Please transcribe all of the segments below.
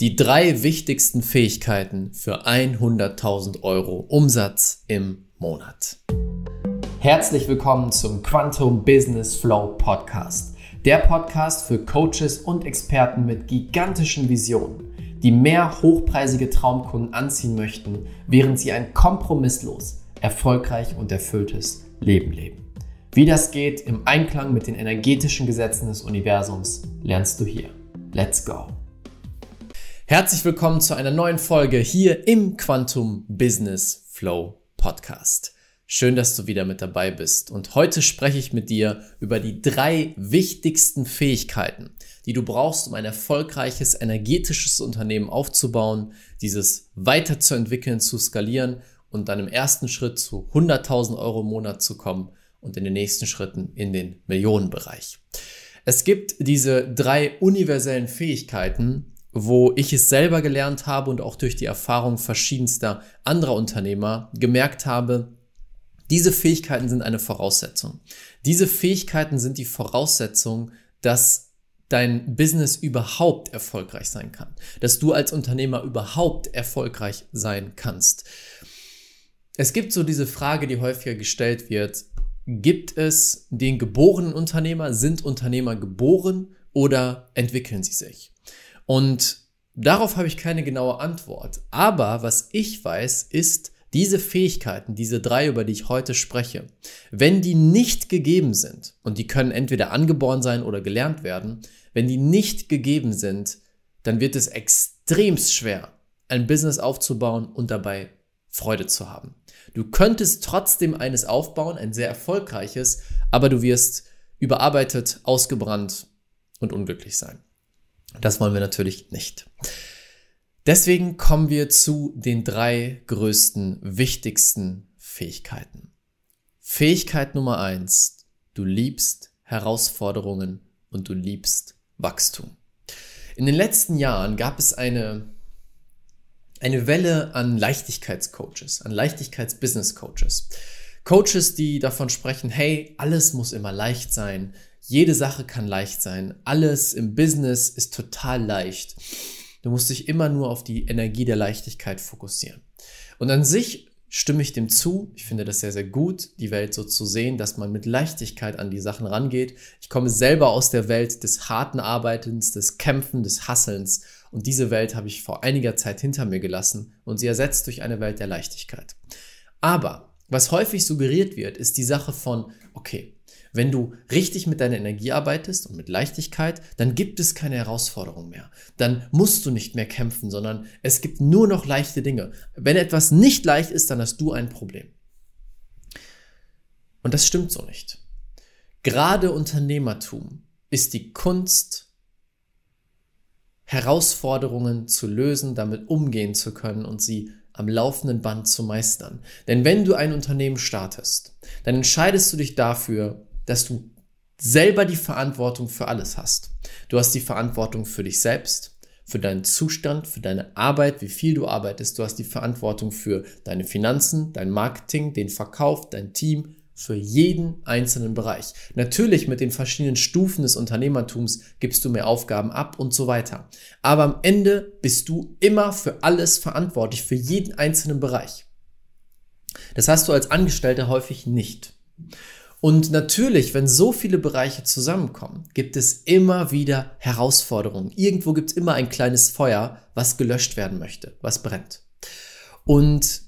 Die drei wichtigsten Fähigkeiten für 100.000 Euro Umsatz im Monat. Herzlich willkommen zum Quantum Business Flow Podcast. Der Podcast für Coaches und Experten mit gigantischen Visionen, die mehr hochpreisige Traumkunden anziehen möchten, während sie ein kompromisslos, erfolgreich und erfülltes Leben leben. Wie das geht im Einklang mit den energetischen Gesetzen des Universums, lernst du hier. Let's go! Herzlich willkommen zu einer neuen Folge hier im Quantum Business Flow Podcast. Schön, dass du wieder mit dabei bist. Und heute spreche ich mit dir über die drei wichtigsten Fähigkeiten, die du brauchst, um ein erfolgreiches energetisches Unternehmen aufzubauen, dieses weiterzuentwickeln, zu skalieren und dann im ersten Schritt zu 100.000 Euro im Monat zu kommen und in den nächsten Schritten in den Millionenbereich. Es gibt diese drei universellen Fähigkeiten, wo ich es selber gelernt habe und auch durch die Erfahrung verschiedenster anderer Unternehmer gemerkt habe, diese Fähigkeiten sind eine Voraussetzung. Diese Fähigkeiten sind die Voraussetzung, dass dein Business überhaupt erfolgreich sein kann, dass du als Unternehmer überhaupt erfolgreich sein kannst. Es gibt so diese Frage, die häufiger gestellt wird, Gibt es den geborenen Unternehmer? Sind Unternehmer geboren oder entwickeln sie sich? Und darauf habe ich keine genaue Antwort. Aber was ich weiß, ist, diese Fähigkeiten, diese drei, über die ich heute spreche, wenn die nicht gegeben sind, und die können entweder angeboren sein oder gelernt werden, wenn die nicht gegeben sind, dann wird es extremst schwer, ein Business aufzubauen und dabei Freude zu haben. Du könntest trotzdem eines aufbauen, ein sehr erfolgreiches, aber du wirst überarbeitet, ausgebrannt und unglücklich sein. Das wollen wir natürlich nicht. Deswegen kommen wir zu den drei größten, wichtigsten Fähigkeiten. Fähigkeit Nummer eins. Du liebst Herausforderungen und du liebst Wachstum. In den letzten Jahren gab es eine eine Welle an Leichtigkeitscoaches, an Leichtigkeits-Business-Coaches. Coaches, die davon sprechen, hey, alles muss immer leicht sein, jede Sache kann leicht sein, alles im Business ist total leicht. Du musst dich immer nur auf die Energie der Leichtigkeit fokussieren. Und an sich stimme ich dem zu. Ich finde das sehr, sehr gut, die Welt so zu sehen, dass man mit Leichtigkeit an die Sachen rangeht. Ich komme selber aus der Welt des harten Arbeitens, des Kämpfen, des Hasselns und diese Welt habe ich vor einiger Zeit hinter mir gelassen und sie ersetzt durch eine Welt der Leichtigkeit. Aber was häufig suggeriert wird, ist die Sache von, okay, wenn du richtig mit deiner Energie arbeitest und mit Leichtigkeit, dann gibt es keine Herausforderung mehr. Dann musst du nicht mehr kämpfen, sondern es gibt nur noch leichte Dinge. Wenn etwas nicht leicht ist, dann hast du ein Problem. Und das stimmt so nicht. Gerade Unternehmertum ist die Kunst, Herausforderungen zu lösen, damit umgehen zu können und sie am laufenden Band zu meistern. Denn wenn du ein Unternehmen startest, dann entscheidest du dich dafür, dass du selber die Verantwortung für alles hast. Du hast die Verantwortung für dich selbst, für deinen Zustand, für deine Arbeit, wie viel du arbeitest. Du hast die Verantwortung für deine Finanzen, dein Marketing, den Verkauf, dein Team, für jeden einzelnen Bereich. Natürlich mit den verschiedenen Stufen des Unternehmertums gibst du mehr Aufgaben ab und so weiter. Aber am Ende bist du immer für alles verantwortlich, für jeden einzelnen Bereich. Das hast du als Angestellter häufig nicht. Und natürlich, wenn so viele Bereiche zusammenkommen, gibt es immer wieder Herausforderungen. Irgendwo gibt es immer ein kleines Feuer, was gelöscht werden möchte, was brennt. Und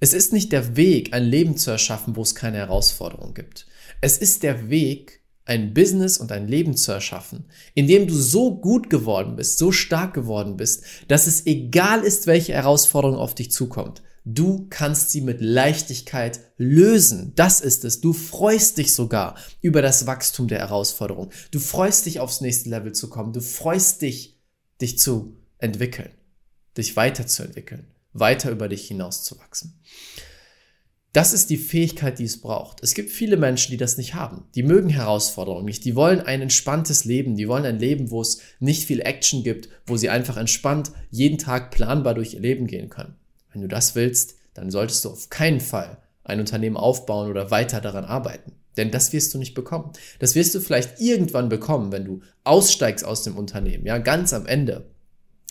es ist nicht der Weg, ein Leben zu erschaffen, wo es keine Herausforderung gibt. Es ist der Weg, ein Business und ein Leben zu erschaffen, in dem du so gut geworden bist, so stark geworden bist, dass es egal ist, welche Herausforderung auf dich zukommt. Du kannst sie mit Leichtigkeit lösen. Das ist es. Du freust dich sogar über das Wachstum der Herausforderung. Du freust dich aufs nächste Level zu kommen. Du freust dich, dich zu entwickeln, dich weiterzuentwickeln weiter über dich hinauszuwachsen. Das ist die Fähigkeit, die es braucht. Es gibt viele Menschen, die das nicht haben. Die mögen Herausforderungen nicht. Die wollen ein entspanntes Leben. Die wollen ein Leben, wo es nicht viel Action gibt, wo sie einfach entspannt jeden Tag planbar durch ihr Leben gehen können. Wenn du das willst, dann solltest du auf keinen Fall ein Unternehmen aufbauen oder weiter daran arbeiten. Denn das wirst du nicht bekommen. Das wirst du vielleicht irgendwann bekommen, wenn du aussteigst aus dem Unternehmen, ja, ganz am Ende.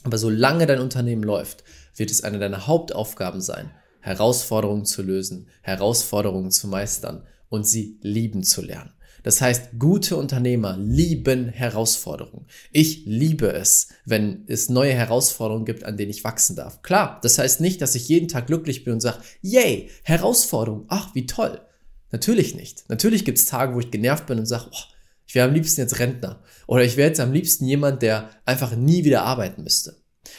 Aber solange dein Unternehmen läuft, wird es eine deiner Hauptaufgaben sein, Herausforderungen zu lösen, Herausforderungen zu meistern und sie lieben zu lernen. Das heißt, gute Unternehmer lieben Herausforderungen. Ich liebe es, wenn es neue Herausforderungen gibt, an denen ich wachsen darf. Klar, das heißt nicht, dass ich jeden Tag glücklich bin und sage, yay, Herausforderung, ach, wie toll. Natürlich nicht. Natürlich gibt es Tage, wo ich genervt bin und sage, oh, ich wäre am liebsten jetzt Rentner. Oder ich wäre jetzt am liebsten jemand, der einfach nie wieder arbeiten müsste.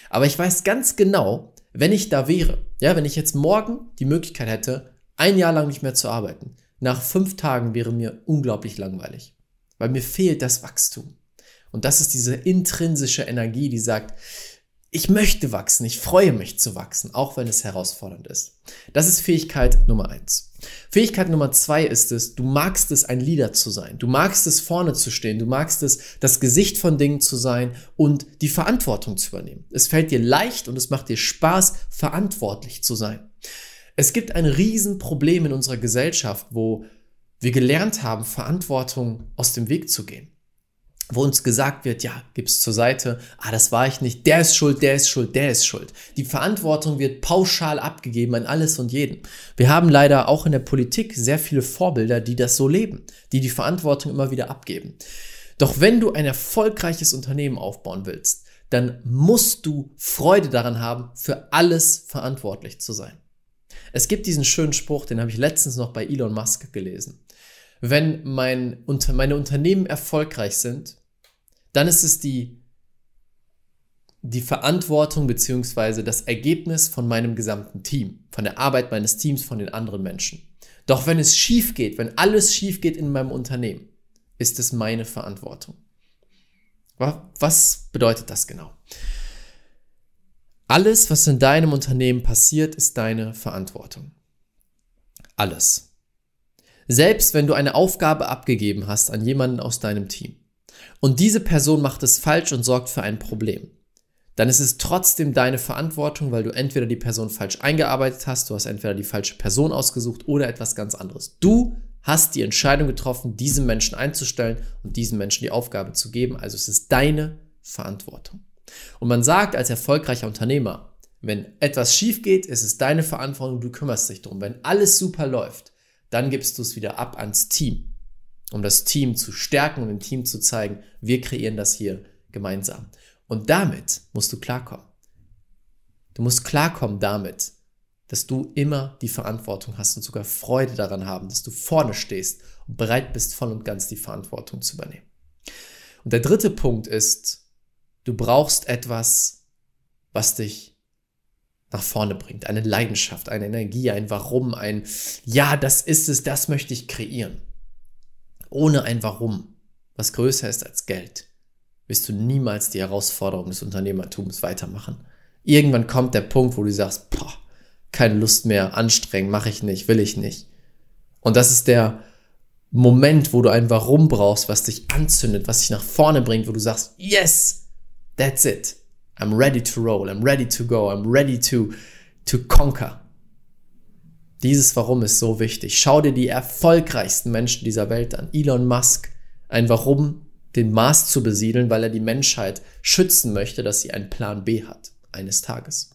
Aber ich weiß ganz genau, wenn ich da wäre, ja, wenn ich jetzt morgen die Möglichkeit hätte, ein Jahr lang nicht mehr zu arbeiten, nach fünf Tagen wäre mir unglaublich langweilig, weil mir fehlt das Wachstum. Und das ist diese intrinsische Energie, die sagt, ich möchte wachsen, ich freue mich zu wachsen, auch wenn es herausfordernd ist. Das ist Fähigkeit Nummer eins. Fähigkeit Nummer zwei ist es, du magst es, ein Leader zu sein. Du magst es, vorne zu stehen. Du magst es, das Gesicht von Dingen zu sein und die Verantwortung zu übernehmen. Es fällt dir leicht und es macht dir Spaß, verantwortlich zu sein. Es gibt ein Riesenproblem in unserer Gesellschaft, wo wir gelernt haben, Verantwortung aus dem Weg zu gehen wo uns gesagt wird, ja, gib's zur Seite, ah, das war ich nicht, der ist schuld, der ist schuld, der ist schuld. Die Verantwortung wird pauschal abgegeben an alles und jeden. Wir haben leider auch in der Politik sehr viele Vorbilder, die das so leben, die die Verantwortung immer wieder abgeben. Doch wenn du ein erfolgreiches Unternehmen aufbauen willst, dann musst du Freude daran haben, für alles verantwortlich zu sein. Es gibt diesen schönen Spruch, den habe ich letztens noch bei Elon Musk gelesen. Wenn mein, meine Unternehmen erfolgreich sind, dann ist es die, die Verantwortung beziehungsweise das Ergebnis von meinem gesamten Team, von der Arbeit meines Teams, von den anderen Menschen. Doch wenn es schief geht, wenn alles schief geht in meinem Unternehmen, ist es meine Verantwortung. Was bedeutet das genau? Alles, was in deinem Unternehmen passiert, ist deine Verantwortung. Alles. Selbst wenn du eine Aufgabe abgegeben hast an jemanden aus deinem Team und diese Person macht es falsch und sorgt für ein Problem, dann ist es trotzdem deine Verantwortung, weil du entweder die Person falsch eingearbeitet hast, du hast entweder die falsche Person ausgesucht oder etwas ganz anderes. Du hast die Entscheidung getroffen, diesen Menschen einzustellen und diesem Menschen die Aufgabe zu geben. Also es ist deine Verantwortung. Und man sagt als erfolgreicher Unternehmer, wenn etwas schief geht, ist es deine Verantwortung, du kümmerst dich drum. Wenn alles super läuft, dann gibst du es wieder ab ans Team um das Team zu stärken und dem Team zu zeigen, wir kreieren das hier gemeinsam. Und damit musst du klarkommen. Du musst klarkommen damit, dass du immer die Verantwortung hast und sogar Freude daran haben, dass du vorne stehst und bereit bist, voll und ganz die Verantwortung zu übernehmen. Und der dritte Punkt ist, du brauchst etwas, was dich nach vorne bringt. Eine Leidenschaft, eine Energie, ein Warum, ein Ja, das ist es, das möchte ich kreieren ohne ein Warum, was größer ist als Geld, wirst du niemals die Herausforderung des Unternehmertums weitermachen. Irgendwann kommt der Punkt, wo du sagst, boah, keine Lust mehr, anstrengen, mache ich nicht, will ich nicht. Und das ist der Moment, wo du ein Warum brauchst, was dich anzündet, was dich nach vorne bringt, wo du sagst, yes, that's it. I'm ready to roll, I'm ready to go, I'm ready to, to conquer. Dieses Warum ist so wichtig. Schau dir die erfolgreichsten Menschen dieser Welt an. Elon Musk. Ein Warum, den Mars zu besiedeln, weil er die Menschheit schützen möchte, dass sie einen Plan B hat. Eines Tages.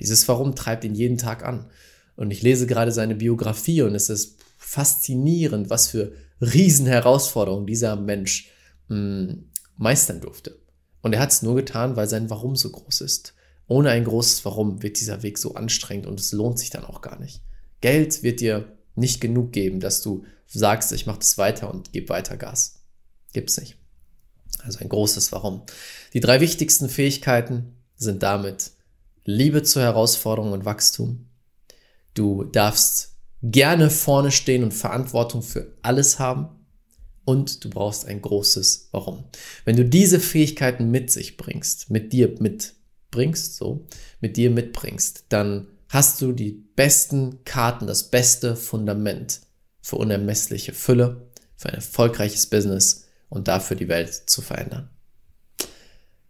Dieses Warum treibt ihn jeden Tag an. Und ich lese gerade seine Biografie und es ist faszinierend, was für Riesenherausforderungen dieser Mensch mh, hm, meistern durfte. Und er hat es nur getan, weil sein Warum so groß ist. Ohne ein großes Warum wird dieser Weg so anstrengend und es lohnt sich dann auch gar nicht. Geld wird dir nicht genug geben, dass du sagst, ich mache das weiter und gebe weiter Gas. Gibt's nicht. Also ein großes Warum. Die drei wichtigsten Fähigkeiten sind damit Liebe zur Herausforderung und Wachstum. Du darfst gerne vorne stehen und Verantwortung für alles haben. Und du brauchst ein großes Warum. Wenn du diese Fähigkeiten mit sich bringst, mit dir mitbringst, so, mit dir mitbringst, dann hast du die besten Karten, das beste Fundament für unermessliche Fülle, für ein erfolgreiches Business und dafür die Welt zu verändern.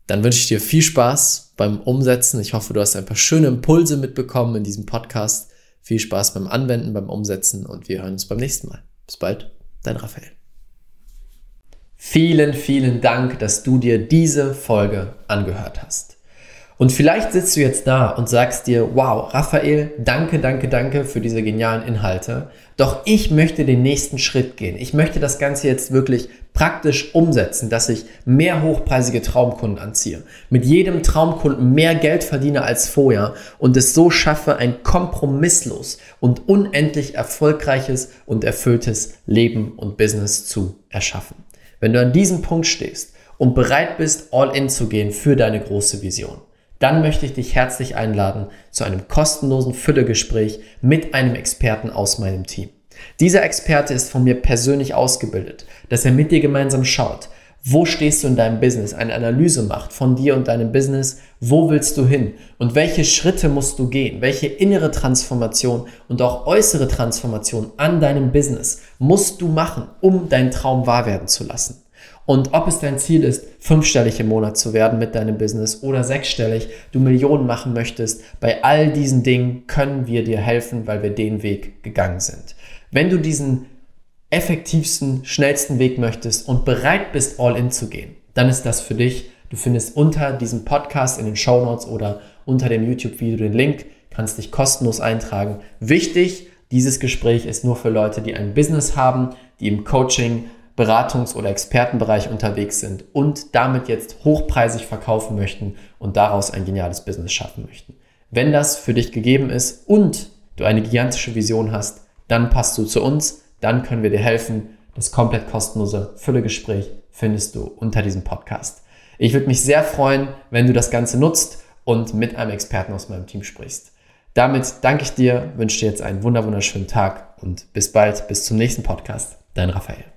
Dann wünsche ich dir viel Spaß beim Umsetzen. Ich hoffe, du hast ein paar schöne Impulse mitbekommen in diesem Podcast. Viel Spaß beim Anwenden, beim Umsetzen und wir hören uns beim nächsten Mal. Bis bald, dein Raphael. Vielen, vielen Dank, dass du dir diese Folge angehört hast. Und vielleicht sitzt du jetzt da und sagst dir, wow, Raphael, danke, danke, danke für diese genialen Inhalte. Doch ich möchte den nächsten Schritt gehen. Ich möchte das Ganze jetzt wirklich praktisch umsetzen, dass ich mehr hochpreisige Traumkunden anziehe, mit jedem Traumkunden mehr Geld verdiene als vorher und es so schaffe, ein kompromisslos und unendlich erfolgreiches und erfülltes Leben und Business zu erschaffen. Wenn du an diesem Punkt stehst und bereit bist, all in zu gehen für deine große Vision, dann möchte ich dich herzlich einladen zu einem kostenlosen Füllegespräch mit einem Experten aus meinem Team. Dieser Experte ist von mir persönlich ausgebildet, dass er mit dir gemeinsam schaut, wo stehst du in deinem Business, eine Analyse macht von dir und deinem Business, wo willst du hin und welche Schritte musst du gehen, welche innere Transformation und auch äußere Transformation an deinem Business musst du machen, um deinen Traum wahr werden zu lassen. Und ob es dein Ziel ist, fünfstellig im Monat zu werden mit deinem Business oder sechsstellig, du Millionen machen möchtest, bei all diesen Dingen können wir dir helfen, weil wir den Weg gegangen sind. Wenn du diesen effektivsten, schnellsten Weg möchtest und bereit bist, all in zu gehen, dann ist das für dich. Du findest unter diesem Podcast in den Show Notes oder unter dem YouTube-Video den Link, kannst dich kostenlos eintragen. Wichtig, dieses Gespräch ist nur für Leute, die ein Business haben, die im Coaching, Beratungs- oder Expertenbereich unterwegs sind und damit jetzt hochpreisig verkaufen möchten und daraus ein geniales Business schaffen möchten. Wenn das für dich gegeben ist und du eine gigantische Vision hast, dann passt du zu uns, dann können wir dir helfen. Das komplett kostenlose Füllegespräch findest du unter diesem Podcast. Ich würde mich sehr freuen, wenn du das Ganze nutzt und mit einem Experten aus meinem Team sprichst. Damit danke ich dir, wünsche dir jetzt einen wunderschönen Tag und bis bald, bis zum nächsten Podcast. Dein Raphael.